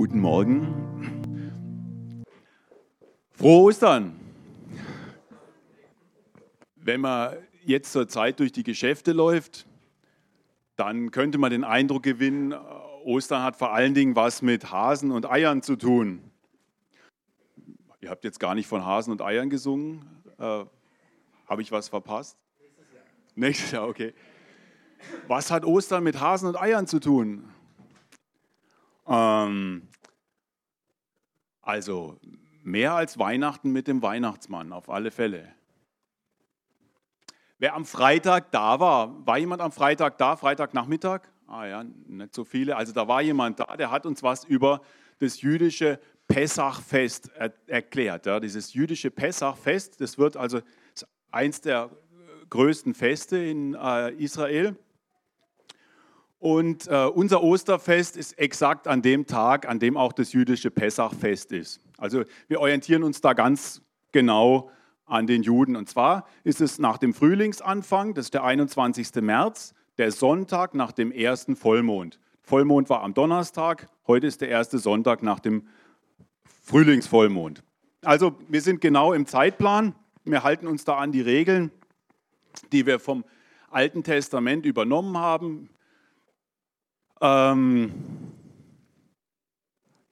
Guten Morgen. Frohe Ostern. Wenn man jetzt zur Zeit durch die Geschäfte läuft, dann könnte man den Eindruck gewinnen, Ostern hat vor allen Dingen was mit Hasen und Eiern zu tun. Ihr habt jetzt gar nicht von Hasen und Eiern gesungen. Äh, Habe ich was verpasst? Nächstes Jahr. Nächstes Jahr, okay. Was hat Ostern mit Hasen und Eiern zu tun? Ähm, also mehr als Weihnachten mit dem Weihnachtsmann, auf alle Fälle. Wer am Freitag da war, war jemand am Freitag da, Freitagnachmittag? Ah ja, nicht so viele. Also da war jemand da, der hat uns was über das jüdische Pessachfest er erklärt. Ja, dieses jüdische Pessachfest, das wird also eins der größten Feste in äh, Israel. Und äh, unser Osterfest ist exakt an dem Tag, an dem auch das jüdische Pessachfest ist. Also wir orientieren uns da ganz genau an den Juden. Und zwar ist es nach dem Frühlingsanfang, das ist der 21. März, der Sonntag nach dem ersten Vollmond. Vollmond war am Donnerstag, heute ist der erste Sonntag nach dem Frühlingsvollmond. Also wir sind genau im Zeitplan, wir halten uns da an die Regeln, die wir vom Alten Testament übernommen haben. Ähm,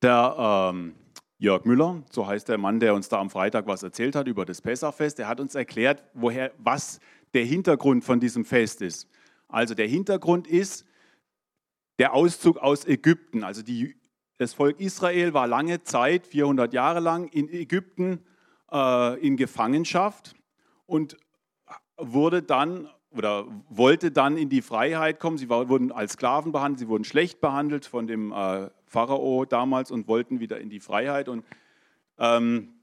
der ähm, Jörg Müller, so heißt der Mann, der uns da am Freitag was erzählt hat über das Pessachfest, der hat uns erklärt, woher, was der Hintergrund von diesem Fest ist. Also der Hintergrund ist der Auszug aus Ägypten. Also die, das Volk Israel war lange Zeit, 400 Jahre lang, in Ägypten äh, in Gefangenschaft und wurde dann oder wollte dann in die Freiheit kommen. Sie wurden als Sklaven behandelt, sie wurden schlecht behandelt von dem äh, Pharao damals und wollten wieder in die Freiheit. Und ähm,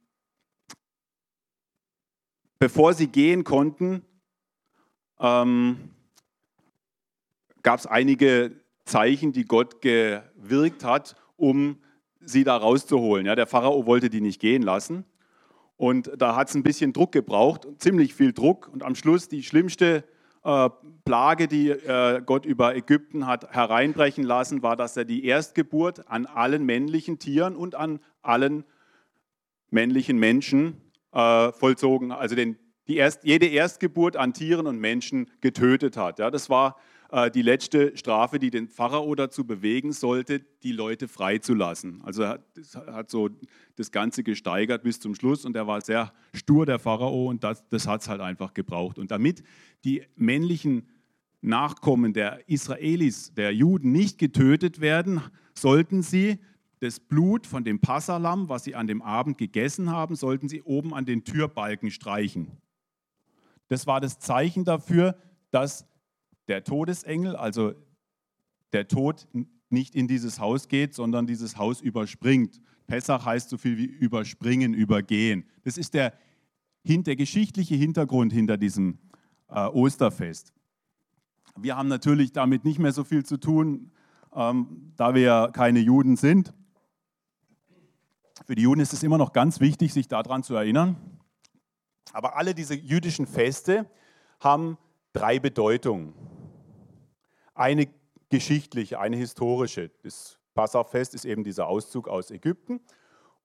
bevor sie gehen konnten, ähm, gab es einige Zeichen, die Gott gewirkt hat, um sie da rauszuholen. Ja, der Pharao wollte die nicht gehen lassen. Und da hat es ein bisschen Druck gebraucht, ziemlich viel Druck. Und am Schluss die schlimmste äh, Plage, die äh, Gott über Ägypten hat hereinbrechen lassen, war, dass er die Erstgeburt an allen männlichen Tieren und an allen männlichen Menschen äh, vollzogen, also den, die Erst, jede Erstgeburt an Tieren und Menschen getötet hat. Ja, das war die letzte Strafe, die den Pharao dazu bewegen sollte, die Leute freizulassen. Also er hat so das Ganze gesteigert bis zum Schluss und er war sehr stur, der Pharao, und das, das hat es halt einfach gebraucht. Und damit die männlichen Nachkommen der Israelis, der Juden, nicht getötet werden, sollten sie das Blut von dem Passalam, was sie an dem Abend gegessen haben, sollten sie oben an den Türbalken streichen. Das war das Zeichen dafür, dass der Todesengel, also der Tod nicht in dieses Haus geht, sondern dieses Haus überspringt. Pessach heißt so viel wie überspringen, übergehen. Das ist der, der geschichtliche Hintergrund hinter diesem äh, Osterfest. Wir haben natürlich damit nicht mehr so viel zu tun, ähm, da wir ja keine Juden sind. Für die Juden ist es immer noch ganz wichtig, sich daran zu erinnern. Aber alle diese jüdischen Feste haben drei Bedeutungen. Eine geschichtliche, eine historische. Das Passafest ist eben dieser Auszug aus Ägypten.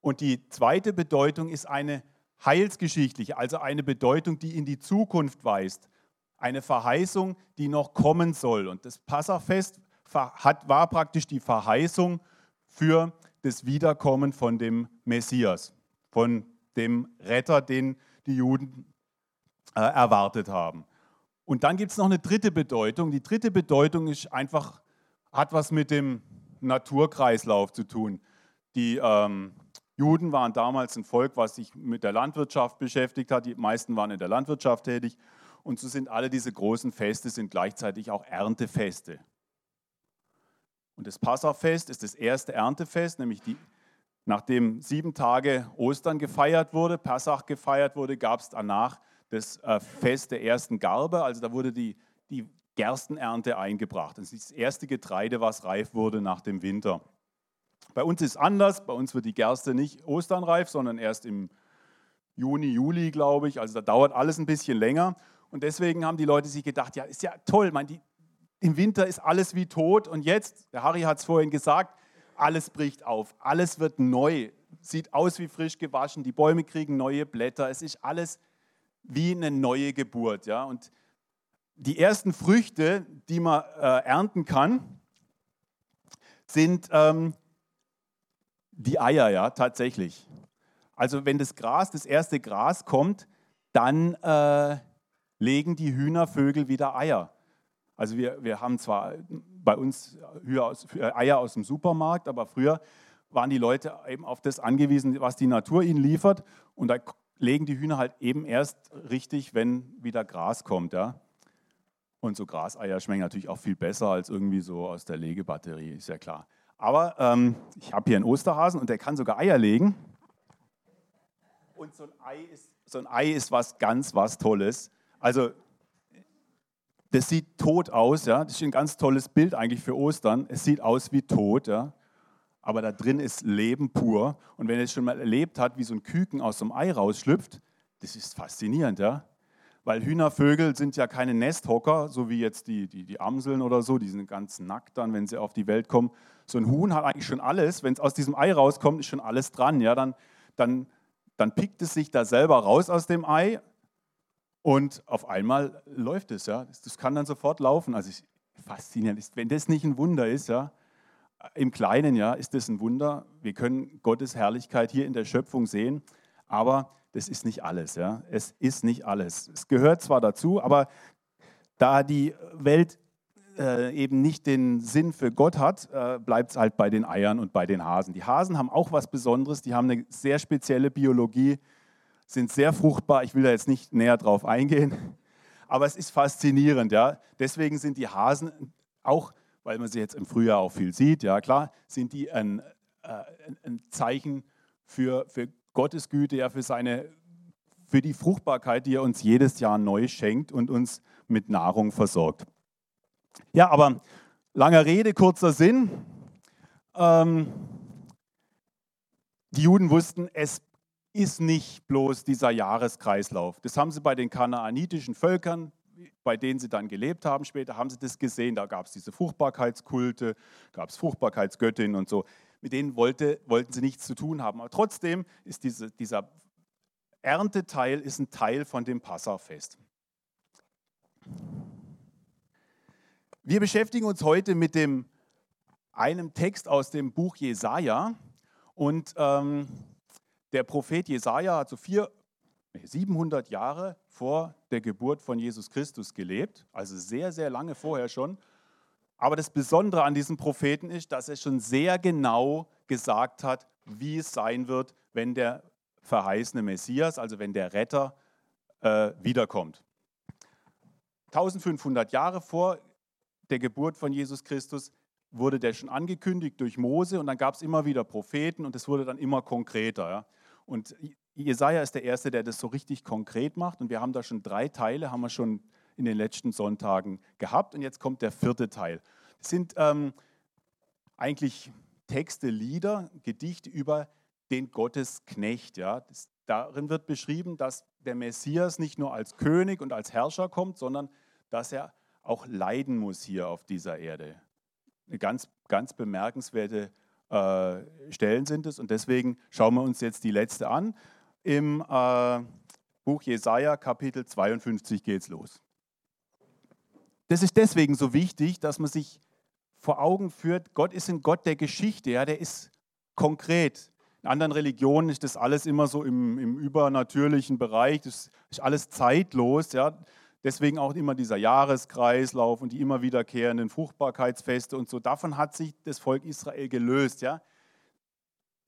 Und die zweite Bedeutung ist eine heilsgeschichtliche, also eine Bedeutung, die in die Zukunft weist. Eine Verheißung, die noch kommen soll. Und das Passafest war praktisch die Verheißung für das Wiederkommen von dem Messias, von dem Retter, den die Juden äh, erwartet haben. Und dann gibt es noch eine dritte Bedeutung. Die dritte Bedeutung ist einfach, hat was mit dem Naturkreislauf zu tun. Die ähm, Juden waren damals ein Volk, was sich mit der Landwirtschaft beschäftigt hat. Die meisten waren in der Landwirtschaft tätig. Und so sind alle diese großen Feste sind gleichzeitig auch Erntefeste. Und das Passafest ist das erste Erntefest, nämlich die, nachdem sieben Tage Ostern gefeiert wurde, Passach gefeiert wurde, gab es danach das äh, Fest der ersten Garbe. Also da wurde die, die Gerstenernte eingebracht. Das ist das erste Getreide, was reif wurde nach dem Winter. Bei uns ist anders. Bei uns wird die Gerste nicht osternreif, sondern erst im Juni, Juli, glaube ich. Also da dauert alles ein bisschen länger. Und deswegen haben die Leute sich gedacht, ja, ist ja toll, man, die, im Winter ist alles wie tot. Und jetzt, der Harry hat es vorhin gesagt, alles bricht auf, alles wird neu, sieht aus wie frisch gewaschen, die Bäume kriegen neue Blätter, es ist alles wie eine neue Geburt. Ja? Und die ersten Früchte, die man äh, ernten kann, sind ähm, die Eier, ja, tatsächlich. Also wenn das Gras, das erste Gras kommt, dann äh, legen die Hühnervögel wieder Eier. Also wir, wir haben zwar bei uns aus, Eier aus dem Supermarkt, aber früher waren die Leute eben auf das angewiesen, was die Natur ihnen liefert. Und da legen die Hühner halt eben erst richtig, wenn wieder Gras kommt. Ja? Und so Graseier schmecken natürlich auch viel besser als irgendwie so aus der Legebatterie, ist ja klar. Aber ähm, ich habe hier einen Osterhasen und der kann sogar Eier legen. Und so ein Ei ist, so ein Ei ist was ganz, was Tolles. Also das sieht tot aus, ja. Das ist ein ganz tolles Bild eigentlich für Ostern. Es sieht aus wie tot, ja. Aber da drin ist Leben pur. Und wenn er es schon mal erlebt hat, wie so ein Küken aus einem Ei rausschlüpft, das ist faszinierend, ja. Weil Hühnervögel sind ja keine Nesthocker, so wie jetzt die, die, die Amseln oder so, die sind ganz nackt dann, wenn sie auf die Welt kommen. So ein Huhn hat eigentlich schon alles. Wenn es aus diesem Ei rauskommt, ist schon alles dran. Ja, dann, dann, dann pickt es sich da selber raus aus dem Ei und auf einmal läuft es, ja. Das kann dann sofort laufen. Also ich, faszinierend wenn das nicht ein Wunder ist, ja, im Kleinen, ja, ist das ein Wunder. Wir können Gottes Herrlichkeit hier in der Schöpfung sehen, aber das ist nicht alles, ja. Es ist nicht alles. Es gehört zwar dazu, aber da die Welt äh, eben nicht den Sinn für Gott hat, äh, bleibt es halt bei den Eiern und bei den Hasen. Die Hasen haben auch was Besonderes, die haben eine sehr spezielle Biologie sind sehr fruchtbar. Ich will da jetzt nicht näher drauf eingehen, aber es ist faszinierend. Ja? Deswegen sind die Hasen auch, weil man sie jetzt im Frühjahr auch viel sieht, ja klar, sind die ein, äh, ein Zeichen für, für Gottes Güte, ja, für, seine, für die Fruchtbarkeit, die er uns jedes Jahr neu schenkt und uns mit Nahrung versorgt. Ja, aber langer Rede, kurzer Sinn. Ähm, die Juden wussten, es ist nicht bloß dieser Jahreskreislauf. Das haben sie bei den kanaanitischen Völkern, bei denen sie dann gelebt haben später, haben sie das gesehen. Da gab es diese Fruchtbarkeitskulte, gab es Fruchtbarkeitsgöttinnen und so. Mit denen wollte, wollten sie nichts zu tun haben. Aber trotzdem ist diese, dieser Ernteteil ist ein Teil von dem Passafest. Wir beschäftigen uns heute mit dem, einem Text aus dem Buch Jesaja und ähm, der Prophet Jesaja hat so vier, 700 Jahre vor der Geburt von Jesus Christus gelebt, also sehr, sehr lange vorher schon. Aber das Besondere an diesem Propheten ist, dass er schon sehr genau gesagt hat, wie es sein wird, wenn der verheißene Messias, also wenn der Retter äh, wiederkommt. 1500 Jahre vor der Geburt von Jesus Christus wurde der schon angekündigt durch Mose und dann gab es immer wieder Propheten und es wurde dann immer konkreter. Ja. Und Jesaja ist der Erste, der das so richtig konkret macht. Und wir haben da schon drei Teile, haben wir schon in den letzten Sonntagen gehabt. Und jetzt kommt der vierte Teil. Das sind ähm, eigentlich Texte, Lieder, Gedichte über den Gottesknecht. Ja. Das, darin wird beschrieben, dass der Messias nicht nur als König und als Herrscher kommt, sondern dass er auch leiden muss hier auf dieser Erde. Eine ganz, ganz bemerkenswerte äh, Stellen sind es. Und deswegen schauen wir uns jetzt die letzte an. Im äh, Buch Jesaja, Kapitel 52, geht es los. Das ist deswegen so wichtig, dass man sich vor Augen führt, Gott ist ein Gott der Geschichte, ja, der ist konkret. In anderen Religionen ist das alles immer so im, im übernatürlichen Bereich, das ist alles zeitlos. Ja. Deswegen auch immer dieser Jahreskreislauf und die immer wiederkehrenden Fruchtbarkeitsfeste und so. Davon hat sich das Volk Israel gelöst. Ja?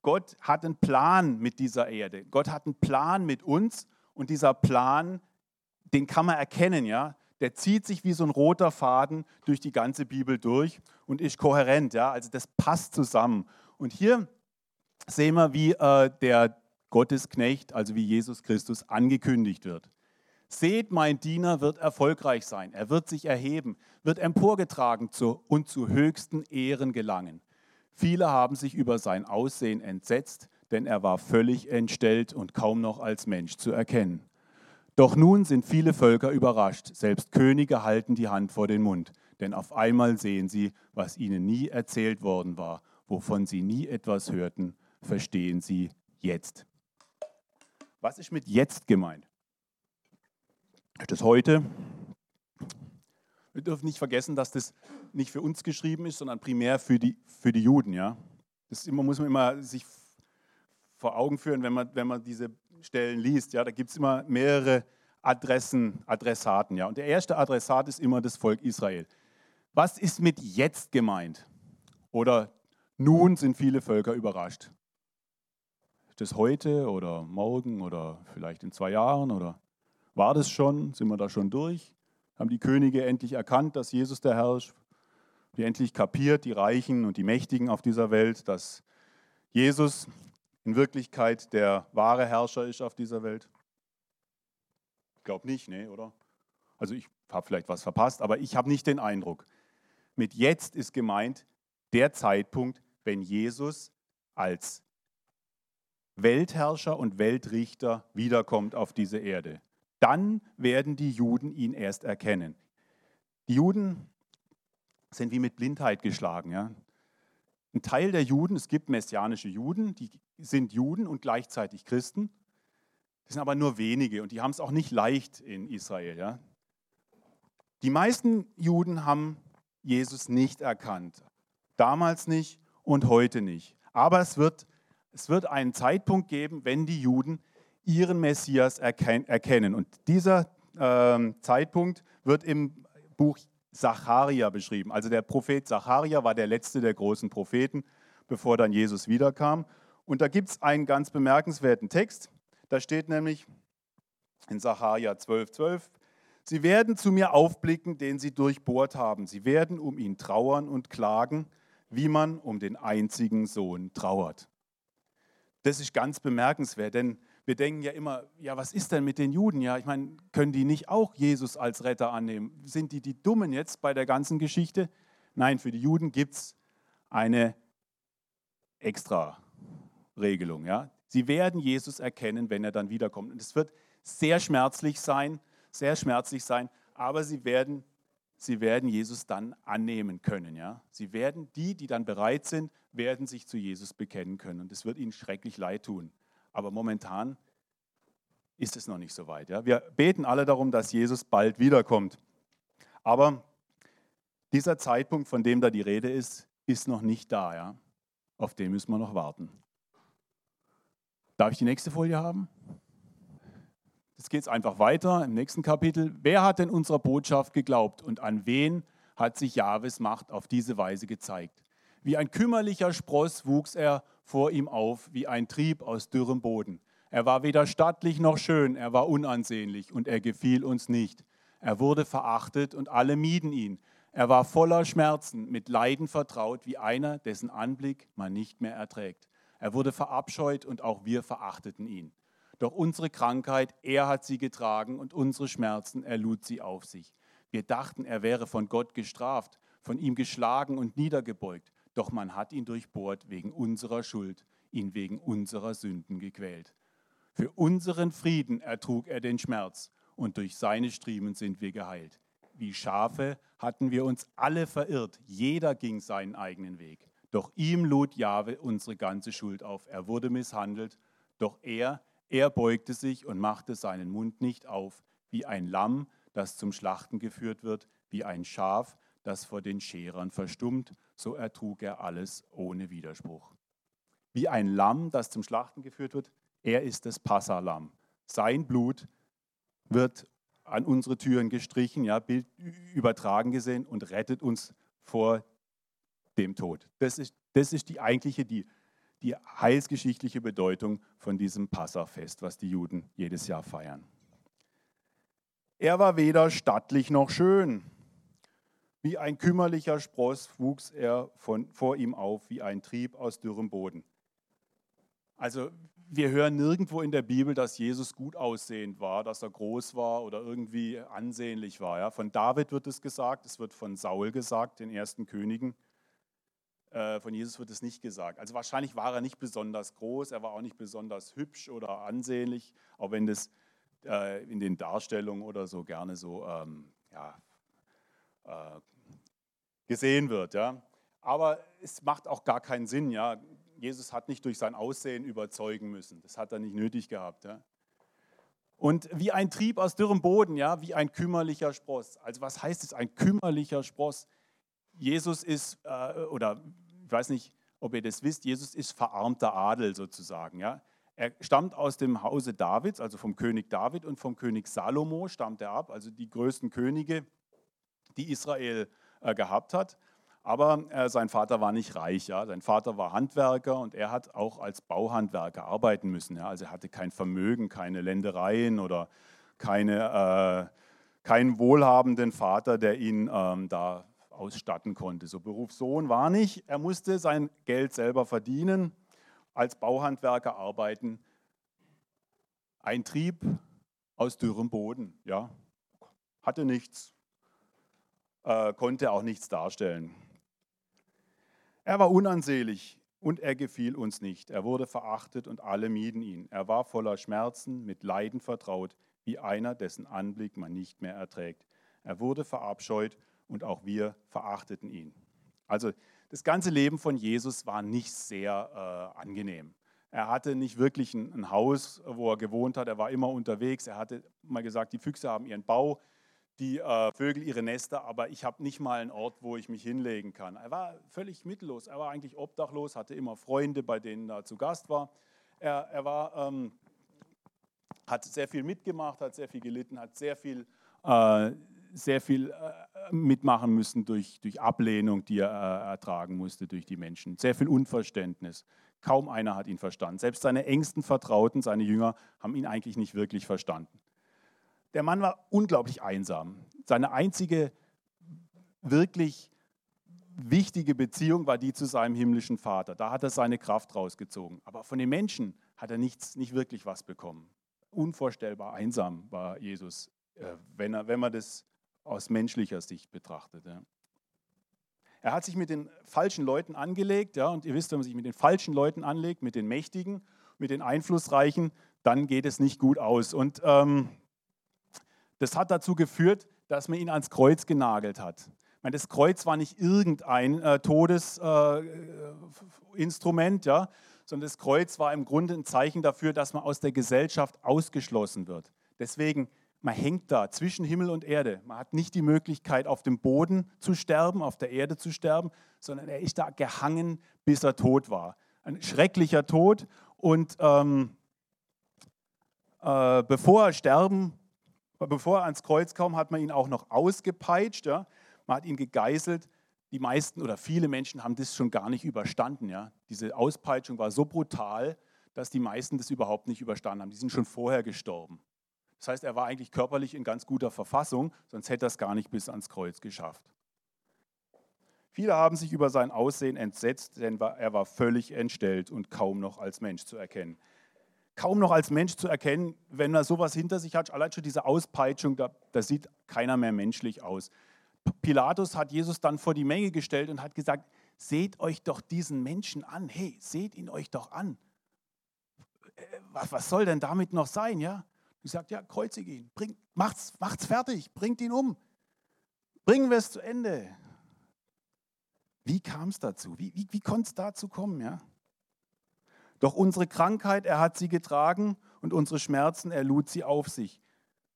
Gott hat einen Plan mit dieser Erde. Gott hat einen Plan mit uns und dieser Plan, den kann man erkennen. Ja? Der zieht sich wie so ein roter Faden durch die ganze Bibel durch und ist kohärent. Ja? Also das passt zusammen. Und hier sehen wir, wie äh, der Gottesknecht, also wie Jesus Christus, angekündigt wird. Seht, mein Diener wird erfolgreich sein. Er wird sich erheben, wird emporgetragen zu, und zu höchsten Ehren gelangen. Viele haben sich über sein Aussehen entsetzt, denn er war völlig entstellt und kaum noch als Mensch zu erkennen. Doch nun sind viele Völker überrascht, selbst Könige halten die Hand vor den Mund, denn auf einmal sehen sie, was ihnen nie erzählt worden war, wovon sie nie etwas hörten, verstehen sie jetzt. Was ist mit jetzt gemeint? Das heute. Wir dürfen nicht vergessen, dass das nicht für uns geschrieben ist, sondern primär für die, für die Juden. Ja? Das immer, muss man immer sich vor Augen führen, wenn man, wenn man diese Stellen liest. Ja? Da gibt es immer mehrere Adressen, Adressaten. Ja? Und der erste Adressat ist immer das Volk Israel. Was ist mit jetzt gemeint? Oder nun sind viele Völker überrascht. Das heute oder morgen oder vielleicht in zwei Jahren oder war das schon? Sind wir da schon durch? Haben die Könige endlich erkannt, dass Jesus der Herr ist? Die endlich kapiert, die Reichen und die Mächtigen auf dieser Welt, dass Jesus in Wirklichkeit der wahre Herrscher ist auf dieser Welt? Ich glaube nicht, nee, oder? Also ich habe vielleicht was verpasst, aber ich habe nicht den Eindruck. Mit jetzt ist gemeint der Zeitpunkt, wenn Jesus als Weltherrscher und Weltrichter wiederkommt auf diese Erde. Dann werden die Juden ihn erst erkennen. Die Juden sind wie mit Blindheit geschlagen. Ja? Ein Teil der Juden, es gibt messianische Juden, die sind Juden und gleichzeitig Christen. Das sind aber nur wenige und die haben es auch nicht leicht in Israel. Ja? Die meisten Juden haben Jesus nicht erkannt. Damals nicht und heute nicht. Aber es wird es wird einen Zeitpunkt geben, wenn die Juden ihren Messias erkennen. Und dieser äh, Zeitpunkt wird im Buch Zacharia beschrieben. Also der Prophet Zacharia war der letzte der großen Propheten, bevor dann Jesus wiederkam. Und da gibt es einen ganz bemerkenswerten Text. Da steht nämlich in Zacharia 12, 12, Sie werden zu mir aufblicken, den sie durchbohrt haben. Sie werden um ihn trauern und klagen, wie man um den einzigen Sohn trauert. Das ist ganz bemerkenswert, denn wir denken ja immer, ja, was ist denn mit den Juden? Ja, ich meine, können die nicht auch Jesus als Retter annehmen? Sind die die Dummen jetzt bei der ganzen Geschichte? Nein, für die Juden gibt es eine extra Regelung. Ja? Sie werden Jesus erkennen, wenn er dann wiederkommt. Und es wird sehr schmerzlich sein, sehr schmerzlich sein, aber sie werden, sie werden Jesus dann annehmen können. Ja? Sie werden, die, die dann bereit sind, werden sich zu Jesus bekennen können. Und es wird ihnen schrecklich leid tun. Aber momentan ist es noch nicht so weit. Ja? Wir beten alle darum, dass Jesus bald wiederkommt. Aber dieser Zeitpunkt, von dem da die Rede ist, ist noch nicht da. Ja? Auf den müssen wir noch warten. Darf ich die nächste Folie haben? Jetzt geht es einfach weiter im nächsten Kapitel. Wer hat denn unserer Botschaft geglaubt und an wen hat sich Jahwes Macht auf diese Weise gezeigt? Wie ein kümmerlicher Spross wuchs er vor ihm auf, wie ein Trieb aus dürrem Boden. Er war weder stattlich noch schön, er war unansehnlich und er gefiel uns nicht. Er wurde verachtet und alle mieden ihn. Er war voller Schmerzen, mit Leiden vertraut, wie einer, dessen Anblick man nicht mehr erträgt. Er wurde verabscheut und auch wir verachteten ihn. Doch unsere Krankheit, er hat sie getragen und unsere Schmerzen, er lud sie auf sich. Wir dachten, er wäre von Gott gestraft, von ihm geschlagen und niedergebeugt. Doch man hat ihn durchbohrt wegen unserer Schuld, ihn wegen unserer Sünden gequält. Für unseren Frieden ertrug er den Schmerz und durch seine Striemen sind wir geheilt. Wie Schafe hatten wir uns alle verirrt, jeder ging seinen eigenen Weg. Doch ihm lud Jahwe unsere ganze Schuld auf. Er wurde misshandelt, doch er, er beugte sich und machte seinen Mund nicht auf, wie ein Lamm, das zum Schlachten geführt wird, wie ein Schaf, das vor den Scherern verstummt, so ertrug er alles ohne Widerspruch. Wie ein Lamm, das zum Schlachten geführt wird, er ist das Passalamm. Sein Blut wird an unsere Türen gestrichen, ja, Bild übertragen gesehen und rettet uns vor dem Tod. Das ist, das ist die eigentliche, die, die heilsgeschichtliche Bedeutung von diesem Passafest, was die Juden jedes Jahr feiern. Er war weder stattlich noch schön. Wie ein kümmerlicher Spross wuchs er von, vor ihm auf, wie ein Trieb aus dürrem Boden. Also wir hören nirgendwo in der Bibel, dass Jesus gut aussehend war, dass er groß war oder irgendwie ansehnlich war. Ja? Von David wird es gesagt, es wird von Saul gesagt, den ersten Königen. Äh, von Jesus wird es nicht gesagt. Also wahrscheinlich war er nicht besonders groß, er war auch nicht besonders hübsch oder ansehnlich, auch wenn das äh, in den Darstellungen oder so gerne so ähm, ja, äh, gesehen wird. Ja. Aber es macht auch gar keinen Sinn. Ja? Jesus hat nicht durch sein Aussehen überzeugen müssen. Das hat er nicht nötig gehabt. Ja? Und wie ein Trieb aus dürrem Boden, ja, wie ein kümmerlicher Spross. Also was heißt es, ein kümmerlicher Spross? Jesus ist, äh, oder ich weiß nicht, ob ihr das wisst, Jesus ist verarmter Adel sozusagen. Ja? Er stammt aus dem Hause Davids, also vom König David und vom König Salomo stammt er ab, also die größten Könige, die Israel äh, gehabt hat. Aber äh, sein Vater war nicht reich. Ja? Sein Vater war Handwerker und er hat auch als Bauhandwerker arbeiten müssen. Ja? Also er hatte kein Vermögen, keine Ländereien oder keine, äh, keinen wohlhabenden Vater, der ihn ähm, da ausstatten konnte. So Berufssohn war nicht. Er musste sein Geld selber verdienen, als Bauhandwerker arbeiten. Ein Trieb aus dürrem Boden. Ja? Hatte nichts, äh, konnte auch nichts darstellen. Er war unansehlich und er gefiel uns nicht. Er wurde verachtet und alle mieden ihn. Er war voller Schmerzen, mit Leiden vertraut, wie einer, dessen Anblick man nicht mehr erträgt. Er wurde verabscheut und auch wir verachteten ihn. Also das ganze Leben von Jesus war nicht sehr äh, angenehm. Er hatte nicht wirklich ein, ein, Haus, wo er gewohnt hat. Er war immer unterwegs. Er hatte mal gesagt, die Füchse haben ihren Bau die äh, Vögel ihre Nester, aber ich habe nicht mal einen Ort, wo ich mich hinlegen kann. Er war völlig mittellos, er war eigentlich obdachlos, hatte immer Freunde, bei denen er zu Gast war. Er, er war, ähm, hat sehr viel mitgemacht, hat sehr viel gelitten, hat sehr viel, äh, sehr viel äh, mitmachen müssen durch, durch Ablehnung, die er äh, ertragen musste durch die Menschen. Sehr viel Unverständnis. Kaum einer hat ihn verstanden. Selbst seine engsten Vertrauten, seine Jünger, haben ihn eigentlich nicht wirklich verstanden. Der Mann war unglaublich einsam. Seine einzige wirklich wichtige Beziehung war die zu seinem himmlischen Vater. Da hat er seine Kraft rausgezogen. Aber von den Menschen hat er nichts, nicht wirklich was bekommen. Unvorstellbar einsam war Jesus, äh, wenn, er, wenn man das aus menschlicher Sicht betrachtet. Er hat sich mit den falschen Leuten angelegt, ja, und ihr wisst, wenn man sich mit den falschen Leuten anlegt, mit den Mächtigen, mit den Einflussreichen, dann geht es nicht gut aus. Und ähm, das hat dazu geführt, dass man ihn ans Kreuz genagelt hat. Meine, das Kreuz war nicht irgendein äh, Todesinstrument, äh, ja, sondern das Kreuz war im Grunde ein Zeichen dafür, dass man aus der Gesellschaft ausgeschlossen wird. Deswegen, man hängt da zwischen Himmel und Erde. Man hat nicht die Möglichkeit, auf dem Boden zu sterben, auf der Erde zu sterben, sondern er ist da gehangen, bis er tot war. Ein schrecklicher Tod. Und ähm, äh, bevor er sterben bevor er ans Kreuz kam, hat man ihn auch noch ausgepeitscht. Ja? Man hat ihn gegeißelt. Die meisten oder viele Menschen haben das schon gar nicht überstanden. Ja? Diese Auspeitschung war so brutal, dass die meisten das überhaupt nicht überstanden haben. Die sind schon vorher gestorben. Das heißt, er war eigentlich körperlich in ganz guter Verfassung, sonst hätte er es gar nicht bis ans Kreuz geschafft. Viele haben sich über sein Aussehen entsetzt, denn er war völlig entstellt und kaum noch als Mensch zu erkennen kaum noch als Mensch zu erkennen, wenn man sowas hinter sich hat. Allein schon diese Auspeitschung, da, da sieht keiner mehr menschlich aus. Pilatus hat Jesus dann vor die Menge gestellt und hat gesagt, seht euch doch diesen Menschen an. Hey, seht ihn euch doch an. Äh, was, was soll denn damit noch sein, ja? Ich sagt, ja, kreuzige ihn, bring, macht's, macht's fertig, bringt ihn um. Bringen wir es zu Ende. Wie kam es dazu? Wie, wie, wie konnte es dazu kommen, ja? Doch unsere Krankheit, er hat sie getragen und unsere Schmerzen, er lud sie auf sich.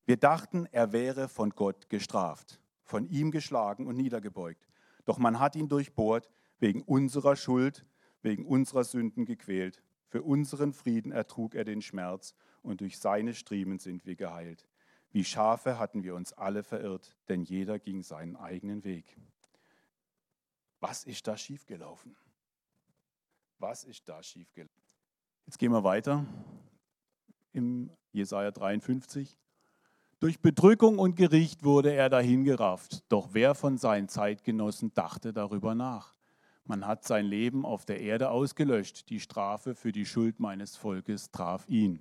Wir dachten, er wäre von Gott gestraft, von ihm geschlagen und niedergebeugt. Doch man hat ihn durchbohrt, wegen unserer Schuld, wegen unserer Sünden gequält. Für unseren Frieden ertrug er den Schmerz und durch seine Striemen sind wir geheilt. Wie Schafe hatten wir uns alle verirrt, denn jeder ging seinen eigenen Weg. Was ist da schiefgelaufen? Was ist da schiefgelaufen? Jetzt gehen wir weiter im Jesaja 53. Durch Bedrückung und Gericht wurde er dahingerafft. Doch wer von seinen Zeitgenossen dachte darüber nach? Man hat sein Leben auf der Erde ausgelöscht. Die Strafe für die Schuld meines Volkes traf ihn.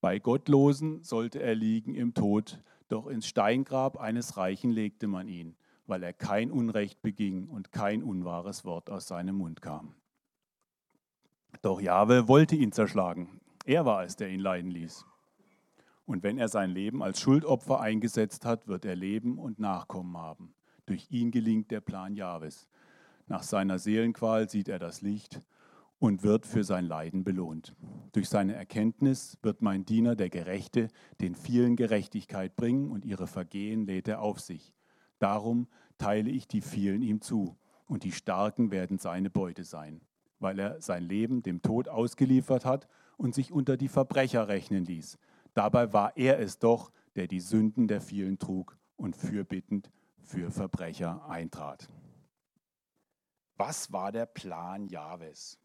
Bei Gottlosen sollte er liegen im Tod, doch ins Steingrab eines Reichen legte man ihn, weil er kein Unrecht beging und kein unwahres Wort aus seinem Mund kam. Doch Jahwe wollte ihn zerschlagen. Er war es, der ihn leiden ließ. Und wenn er sein Leben als Schuldopfer eingesetzt hat, wird er Leben und Nachkommen haben. Durch ihn gelingt der Plan Jahwes. Nach seiner Seelenqual sieht er das Licht und wird für sein Leiden belohnt. Durch seine Erkenntnis wird mein Diener, der Gerechte, den vielen Gerechtigkeit bringen und ihre Vergehen lädt er auf sich. Darum teile ich die vielen ihm zu und die Starken werden seine Beute sein, weil er sein Leben dem Tod ausgeliefert hat und sich unter die Verbrecher rechnen ließ. Dabei war er es doch, der die Sünden der vielen trug und fürbittend für Verbrecher eintrat. Was war der Plan Jahwes?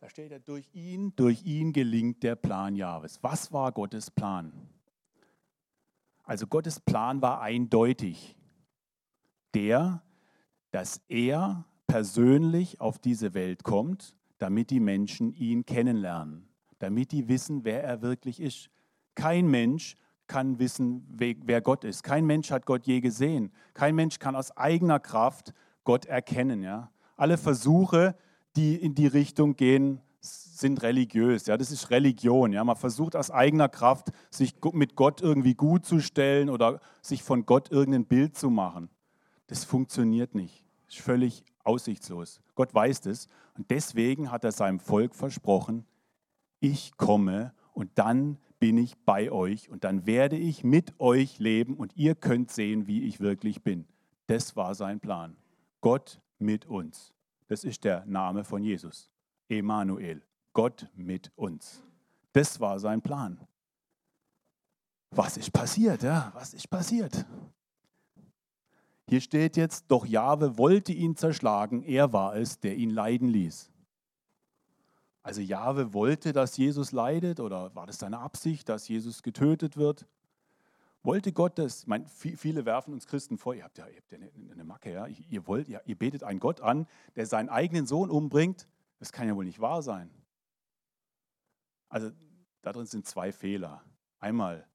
Da steht er, durch ihn, durch ihn gelingt der Plan Jahwes. Was war Gottes Plan? Also Gottes Plan war eindeutig. Der, dass er persönlich auf diese Welt kommt, damit die Menschen ihn kennenlernen, damit die wissen, wer er wirklich ist. Kein Mensch kann wissen, wer Gott ist. Kein Mensch hat Gott je gesehen. Kein Mensch kann aus eigener Kraft Gott erkennen. Ja? Alle Versuche, die in die Richtung gehen, sind religiös. Ja, das ist Religion. Ja, man versucht aus eigener Kraft, sich mit Gott irgendwie gut zu stellen oder sich von Gott irgendein Bild zu machen. Das funktioniert nicht. Das ist völlig aussichtslos. Gott weiß das und deswegen hat er seinem Volk versprochen: Ich komme und dann bin ich bei euch und dann werde ich mit euch leben und ihr könnt sehen, wie ich wirklich bin. Das war sein Plan. Gott mit uns. Das ist der Name von Jesus. Emanuel, Gott mit uns. Das war sein Plan. Was ist passiert? Ja? Was ist passiert? Hier steht jetzt, doch Jahwe wollte ihn zerschlagen, er war es, der ihn leiden ließ. Also Jahwe wollte, dass Jesus leidet oder war das seine Absicht, dass Jesus getötet wird? Wollte Gott das? Ich meine, viele werfen uns Christen vor, ihr habt ja, ihr habt ja eine, eine Macke, ja? ihr, wollt, ja, ihr betet einen Gott an, der seinen eigenen Sohn umbringt. Das kann ja wohl nicht wahr sein. Also darin sind zwei Fehler. Einmal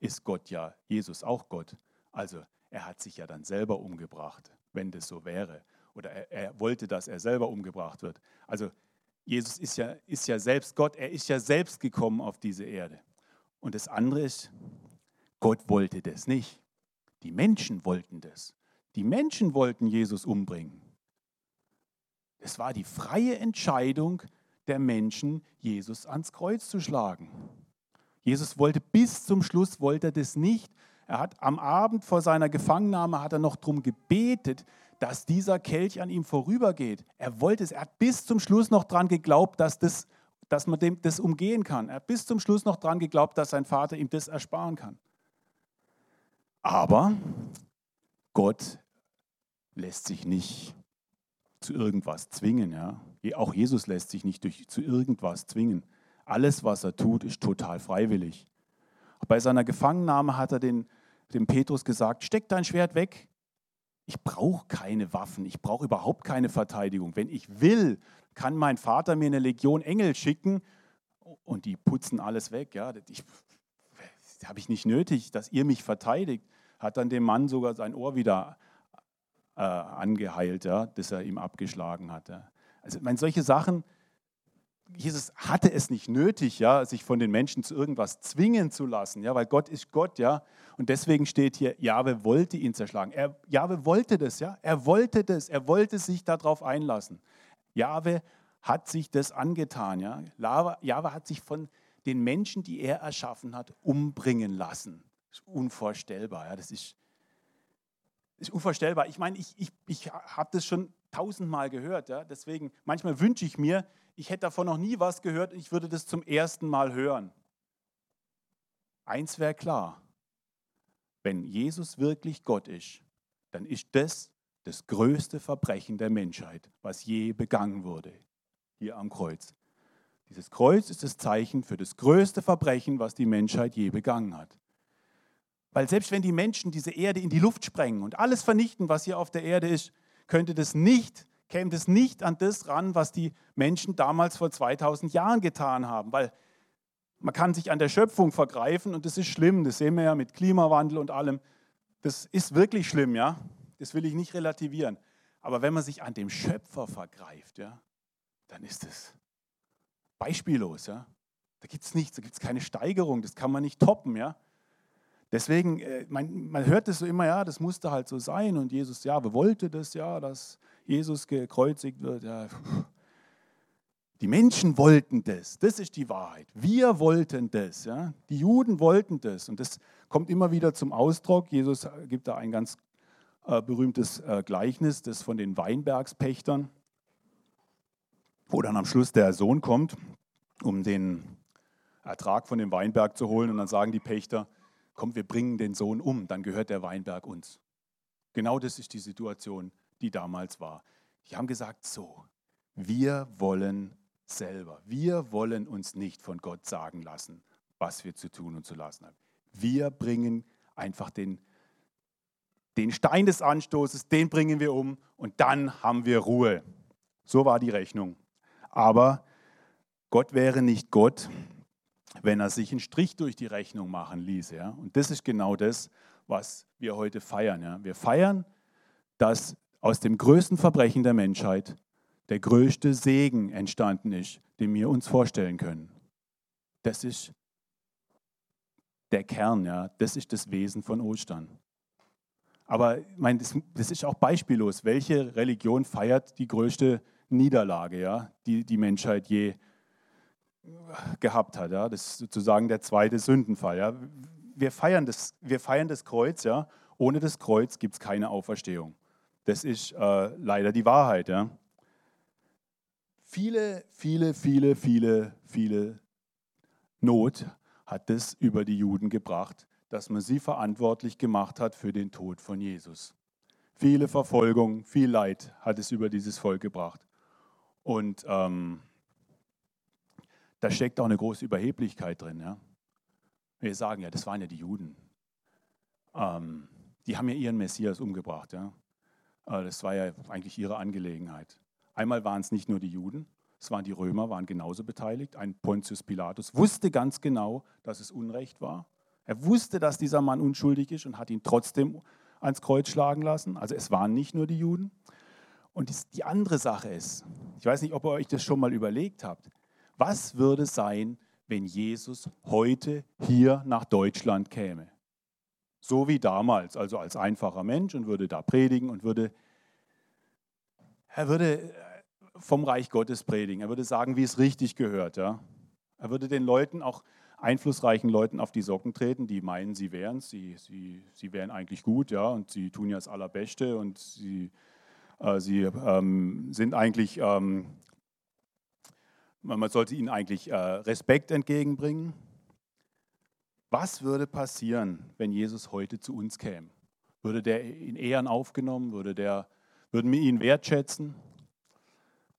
ist Gott ja, Jesus auch Gott. Also er hat sich ja dann selber umgebracht, wenn das so wäre. Oder er, er wollte, dass er selber umgebracht wird. Also Jesus ist ja, ist ja selbst Gott, er ist ja selbst gekommen auf diese Erde. Und das andere ist, Gott wollte das nicht. Die Menschen wollten das. Die Menschen wollten Jesus umbringen. Es war die freie Entscheidung der Menschen, Jesus ans Kreuz zu schlagen. Jesus wollte bis zum Schluss wollte das nicht. Er hat am Abend vor seiner Gefangennahme hat er noch darum gebetet, dass dieser Kelch an ihm vorübergeht. Er wollte es. Er hat bis zum Schluss noch daran geglaubt, dass, das, dass man dem das umgehen kann. Er hat bis zum Schluss noch daran geglaubt, dass sein Vater ihm das ersparen kann. Aber Gott lässt sich nicht zu irgendwas zwingen. Ja? Auch Jesus lässt sich nicht durch, zu irgendwas zwingen. Alles, was er tut, ist total freiwillig. Bei seiner Gefangennahme hat er den, dem Petrus gesagt, steck dein Schwert weg. Ich brauche keine Waffen, ich brauche überhaupt keine Verteidigung. Wenn ich will, kann mein Vater mir eine Legion Engel schicken und die putzen alles weg. Ja? Ich, habe ich nicht nötig, dass ihr mich verteidigt hat dann dem Mann sogar sein Ohr wieder äh, angeheilt, ja, das er ihm abgeschlagen hatte. Also ich meine, solche Sachen, Jesus hatte es nicht nötig, ja, sich von den Menschen zu irgendwas zwingen zu lassen, ja, weil Gott ist Gott, ja. Und deswegen steht hier, Jahwe wollte ihn zerschlagen. Er, Jahwe wollte das, ja. Er wollte das, er wollte sich darauf einlassen. Jahwe hat sich das angetan, ja. Jahwe hat sich von den Menschen, die er erschaffen hat, umbringen lassen. Das ist unvorstellbar. Ja, das ist, ist unvorstellbar. Ich meine, ich, ich, ich habe das schon tausendmal gehört. Ja, deswegen, manchmal wünsche ich mir, ich hätte davon noch nie was gehört und ich würde das zum ersten Mal hören. Eins wäre klar, wenn Jesus wirklich Gott ist, dann ist das das größte Verbrechen der Menschheit, was je begangen wurde, hier am Kreuz. Dieses Kreuz ist das Zeichen für das größte Verbrechen, was die Menschheit je begangen hat. Weil selbst wenn die Menschen diese Erde in die Luft sprengen und alles vernichten, was hier auf der Erde ist, könnte das nicht, käme das nicht an das ran, was die Menschen damals vor 2000 Jahren getan haben. Weil man kann sich an der Schöpfung vergreifen und das ist schlimm. Das sehen wir ja mit Klimawandel und allem. Das ist wirklich schlimm, ja. Das will ich nicht relativieren. Aber wenn man sich an dem Schöpfer vergreift, ja, dann ist es beispiellos, ja. Da gibt es nichts, da gibt es keine Steigerung, das kann man nicht toppen, ja. Deswegen, äh, man, man hört es so immer, ja, das musste halt so sein und Jesus, ja, wollte das, ja, dass Jesus gekreuzigt wird. Ja, die Menschen wollten das. Das ist die Wahrheit. Wir wollten das. Ja? Die Juden wollten das. Und das kommt immer wieder zum Ausdruck. Jesus gibt da ein ganz äh, berühmtes äh, Gleichnis, das von den Weinbergspächtern, wo dann am Schluss der Sohn kommt, um den Ertrag von dem Weinberg zu holen. Und dann sagen die Pächter, komm, wir bringen den Sohn um, dann gehört der Weinberg uns. Genau das ist die Situation, die damals war. Die haben gesagt, so, wir wollen selber, wir wollen uns nicht von Gott sagen lassen, was wir zu tun und zu lassen haben. Wir bringen einfach den, den Stein des Anstoßes, den bringen wir um und dann haben wir Ruhe. So war die Rechnung. Aber Gott wäre nicht Gott, wenn er sich einen Strich durch die Rechnung machen ließe. Ja? Und das ist genau das, was wir heute feiern. Ja? Wir feiern, dass aus dem größten Verbrechen der Menschheit der größte Segen entstanden ist, den wir uns vorstellen können. Das ist der Kern, ja? das ist das Wesen von Ostern. Aber ich meine, das, das, ist auch beispiellos. Welche Religion feiert die größte Niederlage, ja, die die Menschheit je gehabt hat? Ja? Das ist sozusagen der zweite Sündenfall. Ja? Wir, feiern das, wir feiern das Kreuz, ja? ohne das Kreuz gibt es keine Auferstehung. Das ist äh, leider die Wahrheit. Ja? Viele, viele, viele, viele, viele Not hat das über die Juden gebracht, dass man sie verantwortlich gemacht hat für den Tod von Jesus. Viele Verfolgung, viel Leid hat es über dieses Volk gebracht. Und ähm, da steckt auch eine große Überheblichkeit drin. Ja? Wir sagen ja, das waren ja die Juden. Ähm, die haben ja ihren Messias umgebracht. Ja? Äh, das war ja eigentlich ihre Angelegenheit. Einmal waren es nicht nur die Juden, es waren die Römer, waren genauso beteiligt. Ein Pontius Pilatus wusste ganz genau, dass es Unrecht war. Er wusste, dass dieser Mann unschuldig ist und hat ihn trotzdem ans Kreuz schlagen lassen. Also es waren nicht nur die Juden. Und die andere Sache ist, ich weiß nicht, ob ihr euch das schon mal überlegt habt, was würde sein, wenn Jesus heute hier nach Deutschland käme? So wie damals, also als einfacher Mensch und würde da predigen und würde, er würde vom Reich Gottes predigen. Er würde sagen, wie es richtig gehört. Ja? Er würde den Leuten auch einflussreichen Leuten auf die Socken treten, die meinen, sie wären sie, sie, sie wären eigentlich gut, ja, und sie tun ja das Allerbeste und sie, äh, sie ähm, sind eigentlich, ähm, man sollte ihnen eigentlich äh, Respekt entgegenbringen. Was würde passieren, wenn Jesus heute zu uns käme? Würde der in Ehren aufgenommen? Würde der, würden wir ihn wertschätzen?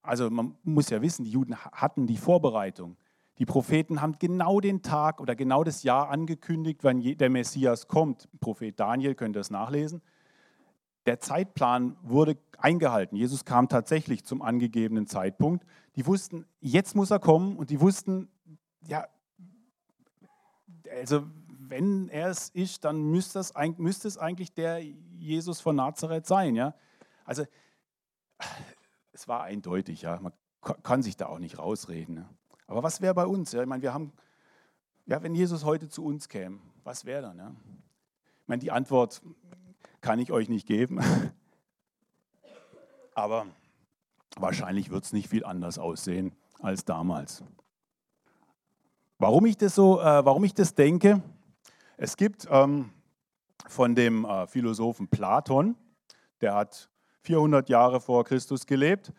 Also man muss ja wissen, die Juden hatten die Vorbereitung. Die Propheten haben genau den Tag oder genau das Jahr angekündigt, wann der Messias kommt. Prophet Daniel könnt ihr das nachlesen. Der Zeitplan wurde eingehalten. Jesus kam tatsächlich zum angegebenen Zeitpunkt. Die wussten, jetzt muss er kommen und die wussten, ja, also wenn er es ist, dann müsste es, müsste es eigentlich der Jesus von Nazareth sein. Ja? Also es war eindeutig, ja. man kann sich da auch nicht rausreden. Ne? Aber was wäre bei uns? Ja? Ich meine, wir haben, ja, wenn Jesus heute zu uns käme, was wäre dann? Ja? Ich meine, die Antwort kann ich euch nicht geben, aber wahrscheinlich wird es nicht viel anders aussehen als damals. Warum ich das so, äh, warum ich das denke? Es gibt ähm, von dem äh, Philosophen Platon, der hat 400 Jahre vor Christus gelebt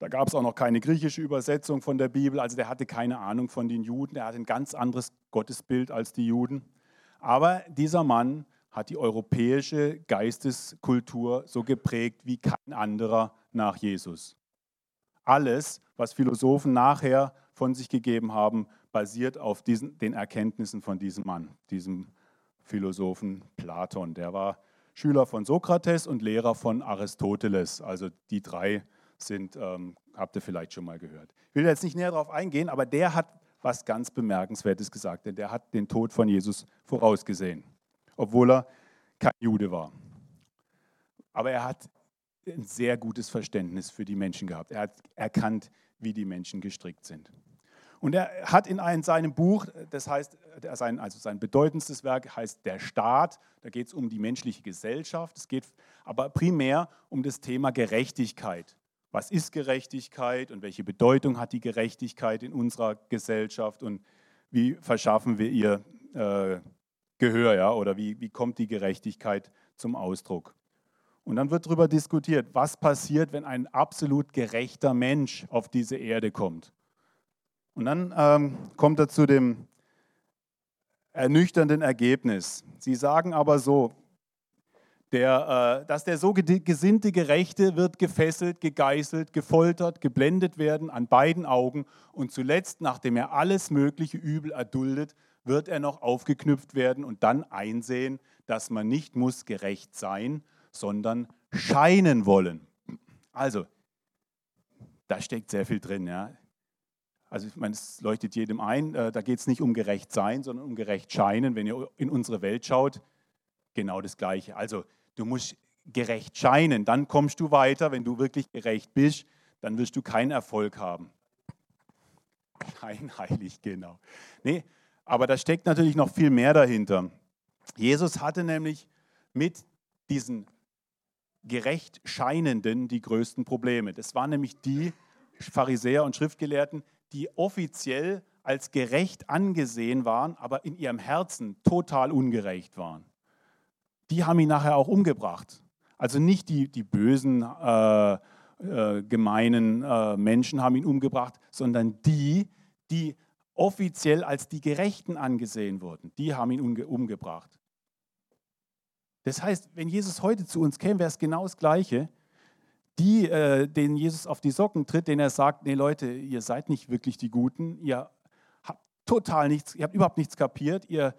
da gab es auch noch keine griechische Übersetzung von der Bibel, also der hatte keine Ahnung von den Juden, er hatte ein ganz anderes Gottesbild als die Juden. Aber dieser Mann hat die europäische Geisteskultur so geprägt wie kein anderer nach Jesus. Alles, was Philosophen nachher von sich gegeben haben, basiert auf diesen, den Erkenntnissen von diesem Mann, diesem Philosophen Platon. Der war Schüler von Sokrates und Lehrer von Aristoteles, also die drei sind, ähm, habt ihr vielleicht schon mal gehört. Ich will jetzt nicht näher darauf eingehen, aber der hat was ganz Bemerkenswertes gesagt, denn der hat den Tod von Jesus vorausgesehen, obwohl er kein Jude war. Aber er hat ein sehr gutes Verständnis für die Menschen gehabt. Er hat erkannt, wie die Menschen gestrickt sind. Und er hat in einem, seinem Buch, das heißt, sein, also sein bedeutendstes Werk heißt Der Staat. Da geht es um die menschliche Gesellschaft. Es geht aber primär um das Thema Gerechtigkeit. Was ist Gerechtigkeit und welche Bedeutung hat die Gerechtigkeit in unserer Gesellschaft und wie verschaffen wir ihr äh, Gehör ja? oder wie, wie kommt die Gerechtigkeit zum Ausdruck? Und dann wird darüber diskutiert, was passiert, wenn ein absolut gerechter Mensch auf diese Erde kommt. Und dann ähm, kommt er zu dem ernüchternden Ergebnis. Sie sagen aber so, der, äh, dass der so gesinnte Gerechte wird gefesselt, gegeißelt, gefoltert, geblendet werden an beiden Augen und zuletzt, nachdem er alles mögliche Übel erduldet, wird er noch aufgeknüpft werden und dann einsehen, dass man nicht muss gerecht sein, sondern scheinen wollen. Also, da steckt sehr viel drin. Ja. Also ich meine, es leuchtet jedem ein, äh, da geht es nicht um gerecht sein, sondern um gerecht scheinen. Wenn ihr in unsere Welt schaut, genau das Gleiche. Also du musst gerecht scheinen, dann kommst du weiter. Wenn du wirklich gerecht bist, dann wirst du keinen Erfolg haben. Scheinheilig, genau. Nee, aber da steckt natürlich noch viel mehr dahinter. Jesus hatte nämlich mit diesen gerecht Scheinenden die größten Probleme. Das waren nämlich die Pharisäer und Schriftgelehrten, die offiziell als gerecht angesehen waren, aber in ihrem Herzen total ungerecht waren. Die haben ihn nachher auch umgebracht. Also nicht die, die bösen, äh, äh, gemeinen äh, Menschen haben ihn umgebracht, sondern die, die offiziell als die Gerechten angesehen wurden. Die haben ihn umgebracht. Das heißt, wenn Jesus heute zu uns käme, wäre es genau das Gleiche die, äh, denen Jesus auf die Socken tritt, denen er sagt, nee Leute, ihr seid nicht wirklich die Guten, ihr habt total nichts, ihr habt überhaupt nichts kapiert, ihr,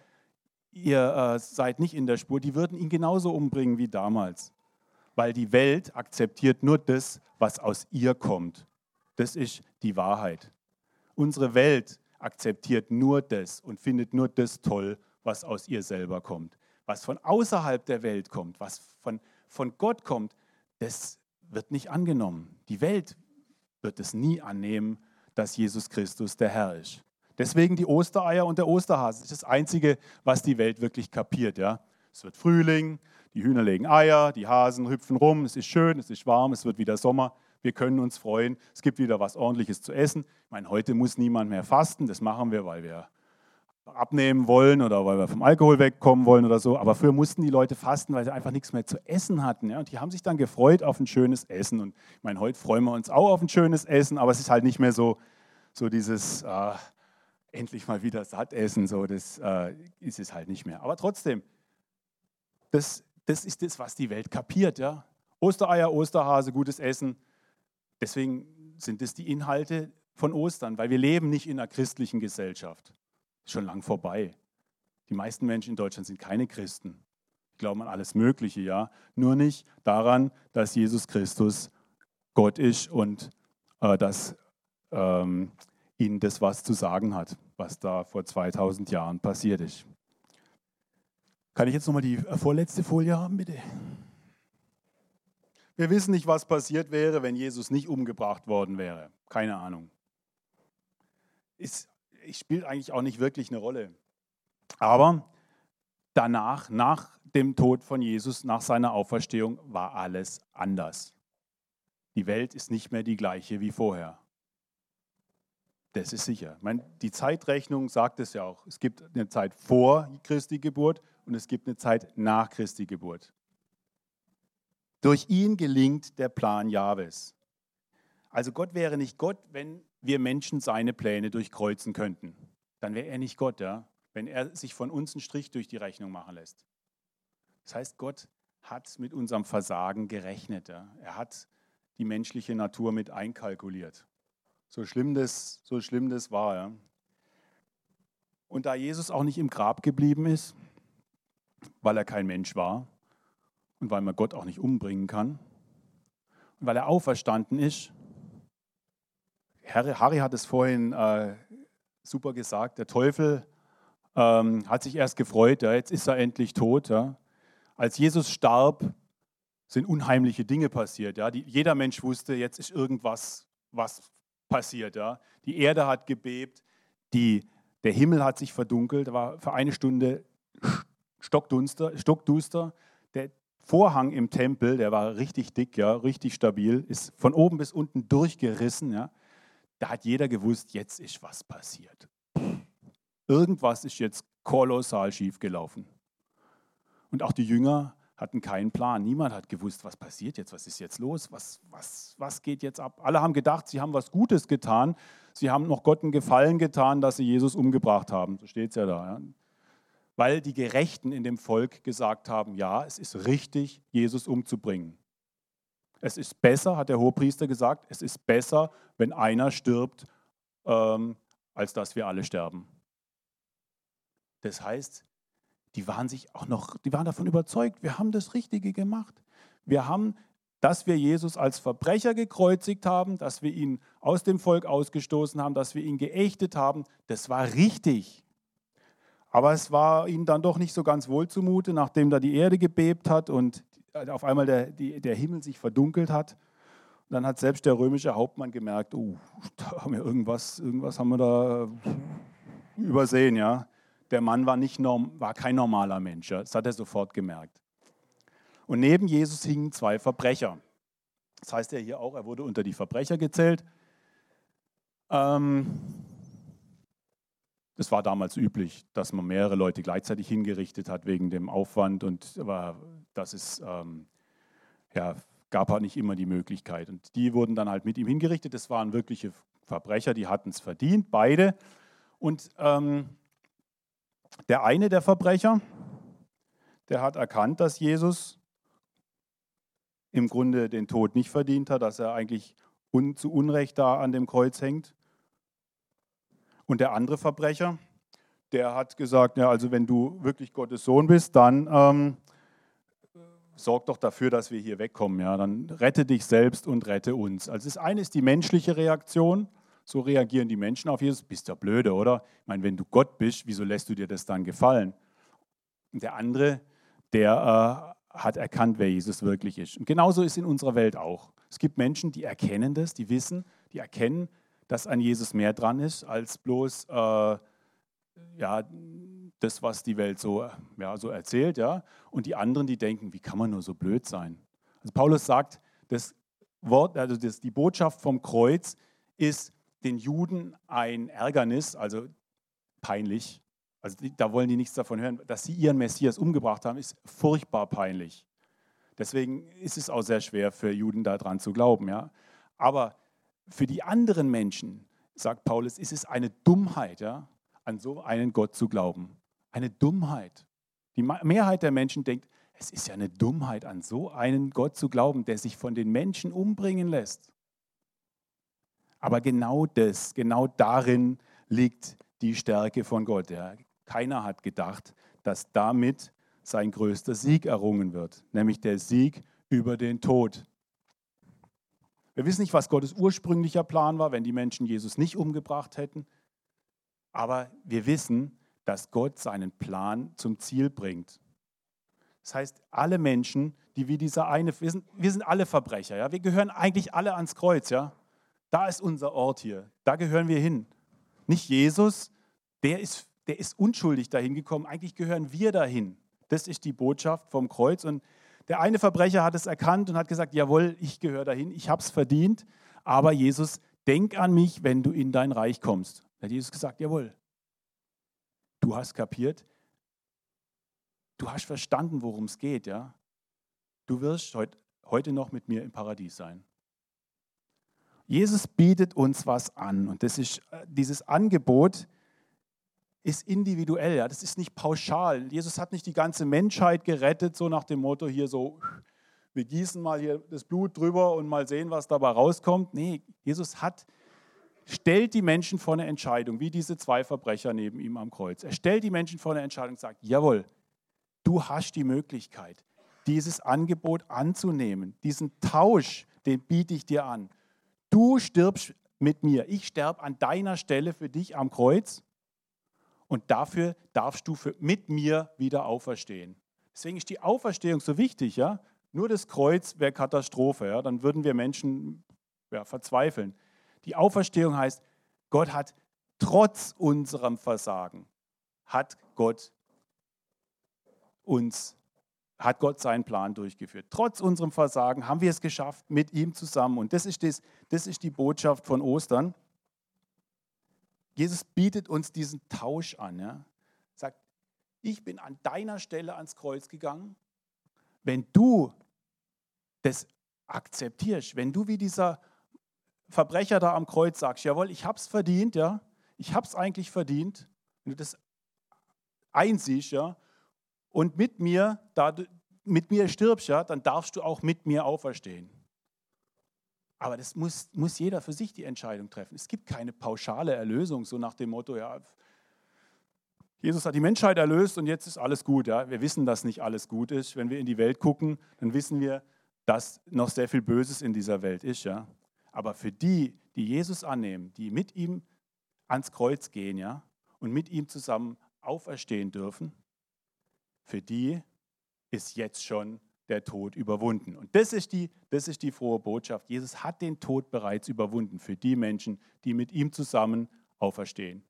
ihr äh, seid nicht in der Spur, die würden ihn genauso umbringen wie damals. Weil die Welt akzeptiert nur das, was aus ihr kommt. Das ist die Wahrheit. Unsere Welt akzeptiert nur das und findet nur das toll, was aus ihr selber kommt. Was von außerhalb der Welt kommt, was von, von Gott kommt, das wird nicht angenommen. Die Welt wird es nie annehmen, dass Jesus Christus der Herr ist. Deswegen die Ostereier und der Osterhase. Das ist das Einzige, was die Welt wirklich kapiert. Ja? Es wird Frühling, die Hühner legen Eier, die Hasen hüpfen rum, es ist schön, es ist warm, es wird wieder Sommer. Wir können uns freuen, es gibt wieder was Ordentliches zu essen. Ich meine, heute muss niemand mehr fasten, das machen wir, weil wir abnehmen wollen oder weil wir vom Alkohol wegkommen wollen oder so. Aber früher mussten die Leute fasten, weil sie einfach nichts mehr zu essen hatten. Ja? Und die haben sich dann gefreut auf ein schönes Essen. Und ich meine, heute freuen wir uns auch auf ein schönes Essen, aber es ist halt nicht mehr so, so dieses äh, endlich mal wieder satt essen. So, das äh, ist es halt nicht mehr. Aber trotzdem, das, das ist das, was die Welt kapiert. Ja? Ostereier, Osterhase, gutes Essen. Deswegen sind das die Inhalte von Ostern, weil wir leben nicht in einer christlichen Gesellschaft schon lang vorbei. Die meisten Menschen in Deutschland sind keine Christen. Die glauben an alles Mögliche, ja. Nur nicht daran, dass Jesus Christus Gott ist und äh, dass ähm, ihnen das was zu sagen hat, was da vor 2000 Jahren passiert ist. Kann ich jetzt nochmal die äh, vorletzte Folie haben, bitte? Wir wissen nicht, was passiert wäre, wenn Jesus nicht umgebracht worden wäre. Keine Ahnung. Ist spielt eigentlich auch nicht wirklich eine Rolle. Aber danach, nach dem Tod von Jesus, nach seiner Auferstehung, war alles anders. Die Welt ist nicht mehr die gleiche wie vorher. Das ist sicher. Meine, die Zeitrechnung sagt es ja auch. Es gibt eine Zeit vor Christi Geburt und es gibt eine Zeit nach Christi Geburt. Durch ihn gelingt der Plan Jahwes. Also Gott wäre nicht Gott, wenn wir Menschen seine Pläne durchkreuzen könnten. Dann wäre er nicht Gott, ja? wenn er sich von uns einen Strich durch die Rechnung machen lässt. Das heißt, Gott hat mit unserem Versagen gerechnet. Ja? Er hat die menschliche Natur mit einkalkuliert. So schlimm das, so schlimm das war. Ja? Und da Jesus auch nicht im Grab geblieben ist, weil er kein Mensch war und weil man Gott auch nicht umbringen kann, und weil er auferstanden ist, Harry, hat es vorhin äh, super gesagt, der Teufel ähm, hat sich erst gefreut, ja, jetzt ist er endlich tot. Ja. Als Jesus starb, sind unheimliche Dinge passiert. Ja. Die, jeder Mensch wusste, jetzt ist irgendwas was passiert. Ja. Die Erde hat gebebt, Die, der Himmel hat sich verdunkelt, war für eine Stunde stockduster, stockduster. Der Vorhang im Tempel, der war richtig dick, ja, richtig stabil, ist von oben bis unten durchgerissen. Ja. Da hat jeder gewusst, jetzt ist was passiert. Irgendwas ist jetzt kolossal schief gelaufen. Und auch die Jünger hatten keinen Plan. Niemand hat gewusst, was passiert jetzt, was ist jetzt los, was, was, was geht jetzt ab. Alle haben gedacht, sie haben was Gutes getan. Sie haben noch Gott einen Gefallen getan, dass sie Jesus umgebracht haben. So steht es ja da. Ja. Weil die Gerechten in dem Volk gesagt haben, ja, es ist richtig, Jesus umzubringen. Es ist besser, hat der Hohepriester gesagt, es ist besser, wenn einer stirbt, ähm, als dass wir alle sterben. Das heißt, die waren sich auch noch, die waren davon überzeugt, wir haben das Richtige gemacht. Wir haben, dass wir Jesus als Verbrecher gekreuzigt haben, dass wir ihn aus dem Volk ausgestoßen haben, dass wir ihn geächtet haben, das war richtig. Aber es war ihnen dann doch nicht so ganz wohl zumute, nachdem da die Erde gebebt hat und auf einmal der, die, der Himmel sich verdunkelt hat. Und dann hat selbst der römische Hauptmann gemerkt, oh, da haben wir irgendwas, irgendwas haben wir da übersehen, ja der Mann war, nicht norm, war kein normaler Mensch. Das hat er sofort gemerkt. Und neben Jesus hingen zwei Verbrecher. Das heißt ja hier auch, er wurde unter die Verbrecher gezählt. Ähm, das war damals üblich, dass man mehrere Leute gleichzeitig hingerichtet hat wegen dem Aufwand und aber das ist, ähm, ja, gab halt nicht immer die Möglichkeit. Und die wurden dann halt mit ihm hingerichtet. Das waren wirkliche Verbrecher, die hatten es verdient, beide. Und ähm, der eine der Verbrecher, der hat erkannt, dass Jesus im Grunde den Tod nicht verdient hat, dass er eigentlich un zu Unrecht da an dem Kreuz hängt. Und der andere Verbrecher, der hat gesagt, ja, also wenn du wirklich Gottes Sohn bist, dann ähm, sorg doch dafür, dass wir hier wegkommen. Ja? Dann rette dich selbst und rette uns. Also das eine ist die menschliche Reaktion so reagieren die Menschen auf Jesus. Bist ja blöde, oder? Ich meine, wenn du Gott bist, wieso lässt du dir das dann gefallen? Und der andere, der äh, hat erkannt, wer Jesus wirklich ist. Und genauso ist in unserer Welt auch. Es gibt Menschen, die erkennen das, die wissen, die erkennen, dass an Jesus mehr dran ist als bloß äh, ja, das, was die Welt so, ja, so erzählt. Ja? Und die anderen, die denken, wie kann man nur so blöd sein? Also Paulus sagt, das Wort, also das, die Botschaft vom Kreuz ist den Juden ein Ärgernis, also peinlich. Also da wollen die nichts davon hören. Dass sie ihren Messias umgebracht haben, ist furchtbar peinlich. Deswegen ist es auch sehr schwer für Juden daran zu glauben. Ja? Aber für die anderen Menschen, sagt Paulus, ist es eine Dummheit, ja? an so einen Gott zu glauben. Eine Dummheit. Die Mehrheit der Menschen denkt, es ist ja eine Dummheit, an so einen Gott zu glauben, der sich von den Menschen umbringen lässt. Aber genau das, genau darin liegt die Stärke von Gott. Ja. Keiner hat gedacht, dass damit sein größter Sieg errungen wird, nämlich der Sieg über den Tod. Wir wissen nicht, was Gottes ursprünglicher Plan war, wenn die Menschen Jesus nicht umgebracht hätten. Aber wir wissen, dass Gott seinen Plan zum Ziel bringt. Das heißt, alle Menschen, die wie dieser eine, wir sind, wir sind alle Verbrecher, ja? wir gehören eigentlich alle ans Kreuz. Ja? Da ist unser Ort hier. Da gehören wir hin. Nicht Jesus, der ist, der ist unschuldig dahin gekommen. Eigentlich gehören wir dahin. Das ist die Botschaft vom Kreuz. Und der eine Verbrecher hat es erkannt und hat gesagt, jawohl, ich gehöre dahin, ich habe es verdient. Aber Jesus, denk an mich, wenn du in dein Reich kommst. Da hat Jesus gesagt, jawohl. Du hast kapiert. Du hast verstanden, worum es geht, ja. Du wirst heute noch mit mir im Paradies sein. Jesus bietet uns was an und das ist, äh, dieses Angebot ist individuell, ja? das ist nicht pauschal. Jesus hat nicht die ganze Menschheit gerettet, so nach dem Motto hier so, wir gießen mal hier das Blut drüber und mal sehen, was dabei rauskommt. Nee, Jesus hat, stellt die Menschen vor eine Entscheidung, wie diese zwei Verbrecher neben ihm am Kreuz. Er stellt die Menschen vor eine Entscheidung und sagt, jawohl, du hast die Möglichkeit, dieses Angebot anzunehmen, diesen Tausch, den biete ich dir an. Du stirbst mit mir. Ich sterbe an deiner Stelle für dich am Kreuz. Und dafür darfst du für, mit mir wieder auferstehen. Deswegen ist die Auferstehung so wichtig. Ja? Nur das Kreuz wäre Katastrophe. Ja? Dann würden wir Menschen ja, verzweifeln. Die Auferstehung heißt, Gott hat trotz unserem Versagen hat Gott uns, hat Gott seinen Plan durchgeführt. Trotz unserem Versagen haben wir es geschafft mit ihm zusammen. Und das ist, das, das ist die Botschaft von Ostern. Jesus bietet uns diesen Tausch an. Ja? Sagt, ich bin an deiner Stelle ans Kreuz gegangen. Wenn du das akzeptierst, wenn du wie dieser Verbrecher da am Kreuz sagst, jawohl, ich habe es verdient, ja, ich habe es eigentlich verdient, wenn du das einsiehst, ja, und mit mir, da mit mir stirbst, ja, dann darfst du auch mit mir auferstehen. Aber das muss, muss jeder für sich die Entscheidung treffen. Es gibt keine pauschale Erlösung, so nach dem Motto, ja, Jesus hat die Menschheit erlöst und jetzt ist alles gut. Ja. Wir wissen, dass nicht alles gut ist. Wenn wir in die Welt gucken, dann wissen wir, dass noch sehr viel Böses in dieser Welt ist. Ja. Aber für die, die Jesus annehmen, die mit ihm ans Kreuz gehen ja, und mit ihm zusammen auferstehen dürfen, für die ist jetzt schon der Tod überwunden. Und das ist, die, das ist die frohe Botschaft. Jesus hat den Tod bereits überwunden für die Menschen, die mit ihm zusammen auferstehen.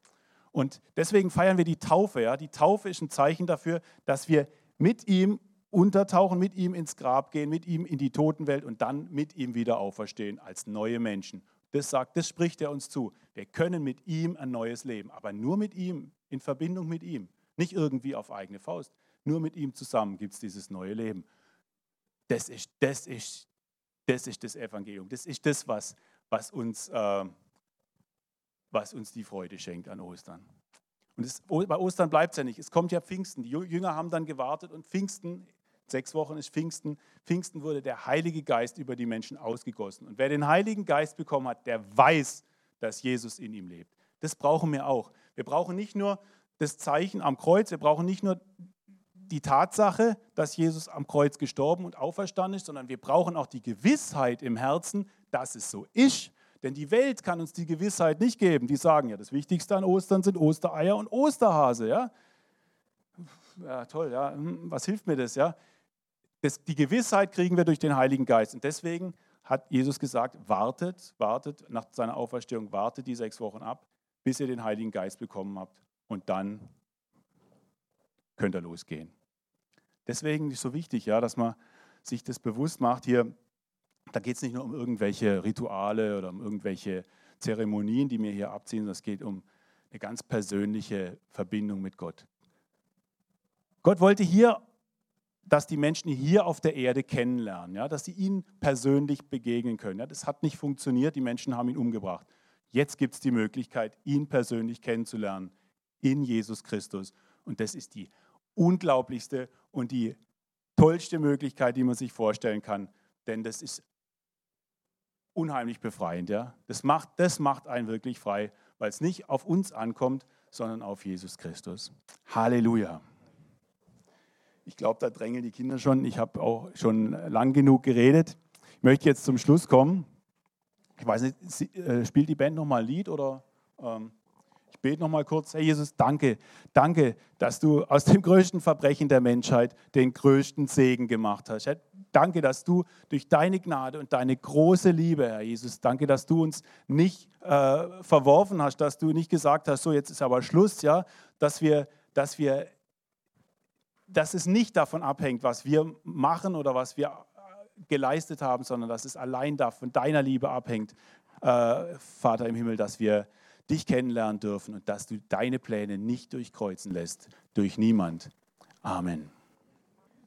Und deswegen feiern wir die Taufe. Ja? Die Taufe ist ein Zeichen dafür, dass wir mit ihm untertauchen, mit ihm ins Grab gehen, mit ihm in die Totenwelt und dann mit ihm wieder auferstehen als neue Menschen. Das sagt, das spricht er uns zu. Wir können mit ihm ein neues Leben, aber nur mit ihm, in Verbindung mit ihm, nicht irgendwie auf eigene Faust. Nur mit ihm zusammen gibt es dieses neue Leben. Das ist, das ist, das ist das Evangelium. Das ist das, was, was, uns, äh, was uns die Freude schenkt an Ostern. Und das, bei Ostern bleibt es ja nicht. Es kommt ja Pfingsten. Die Jünger haben dann gewartet und Pfingsten Sechs Wochen ist Pfingsten. Pfingsten wurde der Heilige Geist über die Menschen ausgegossen. Und wer den Heiligen Geist bekommen hat, der weiß, dass Jesus in ihm lebt. Das brauchen wir auch. Wir brauchen nicht nur das Zeichen am Kreuz, wir brauchen nicht nur die Tatsache, dass Jesus am Kreuz gestorben und auferstanden ist, sondern wir brauchen auch die Gewissheit im Herzen, dass es so ist. Denn die Welt kann uns die Gewissheit nicht geben. Die sagen ja, das Wichtigste an Ostern sind Ostereier und Osterhase. Ja, ja toll, ja. Hm, was hilft mir das? Ja? das, die Gewissheit kriegen wir durch den Heiligen Geist. Und deswegen hat Jesus gesagt, wartet, wartet nach seiner Auferstehung, wartet die sechs Wochen ab, bis ihr den Heiligen Geist bekommen habt. Und dann könnt ihr losgehen. Deswegen ist es so wichtig, ja, dass man sich das bewusst macht. Hier, da geht es nicht nur um irgendwelche Rituale oder um irgendwelche Zeremonien, die mir hier abziehen, sondern es geht um eine ganz persönliche Verbindung mit Gott. Gott wollte hier dass die Menschen hier auf der Erde kennenlernen, ja, dass sie ihn persönlich begegnen können. Ja, das hat nicht funktioniert, die Menschen haben ihn umgebracht. Jetzt gibt es die Möglichkeit, ihn persönlich kennenzulernen in Jesus Christus. Und das ist die unglaublichste und die tollste Möglichkeit, die man sich vorstellen kann, denn das ist unheimlich befreiend. Ja? Das, macht, das macht einen wirklich frei, weil es nicht auf uns ankommt, sondern auf Jesus Christus. Halleluja. Ich glaube, da drängeln die Kinder schon. Ich habe auch schon lang genug geredet. Ich möchte jetzt zum Schluss kommen. Ich weiß nicht, äh, spielt die Band nochmal ein Lied oder ähm, ich bete nochmal kurz. Herr Jesus, danke, danke, dass du aus dem größten Verbrechen der Menschheit den größten Segen gemacht hast. Herr, danke, dass du durch deine Gnade und deine große Liebe, Herr Jesus, danke, dass du uns nicht äh, verworfen hast, dass du nicht gesagt hast, so jetzt ist aber Schluss, ja, dass wir, dass wir dass es nicht davon abhängt, was wir machen oder was wir äh, geleistet haben, sondern dass es allein von deiner Liebe abhängt, äh, Vater im Himmel, dass wir dich kennenlernen dürfen und dass du deine Pläne nicht durchkreuzen lässt durch niemand. Amen.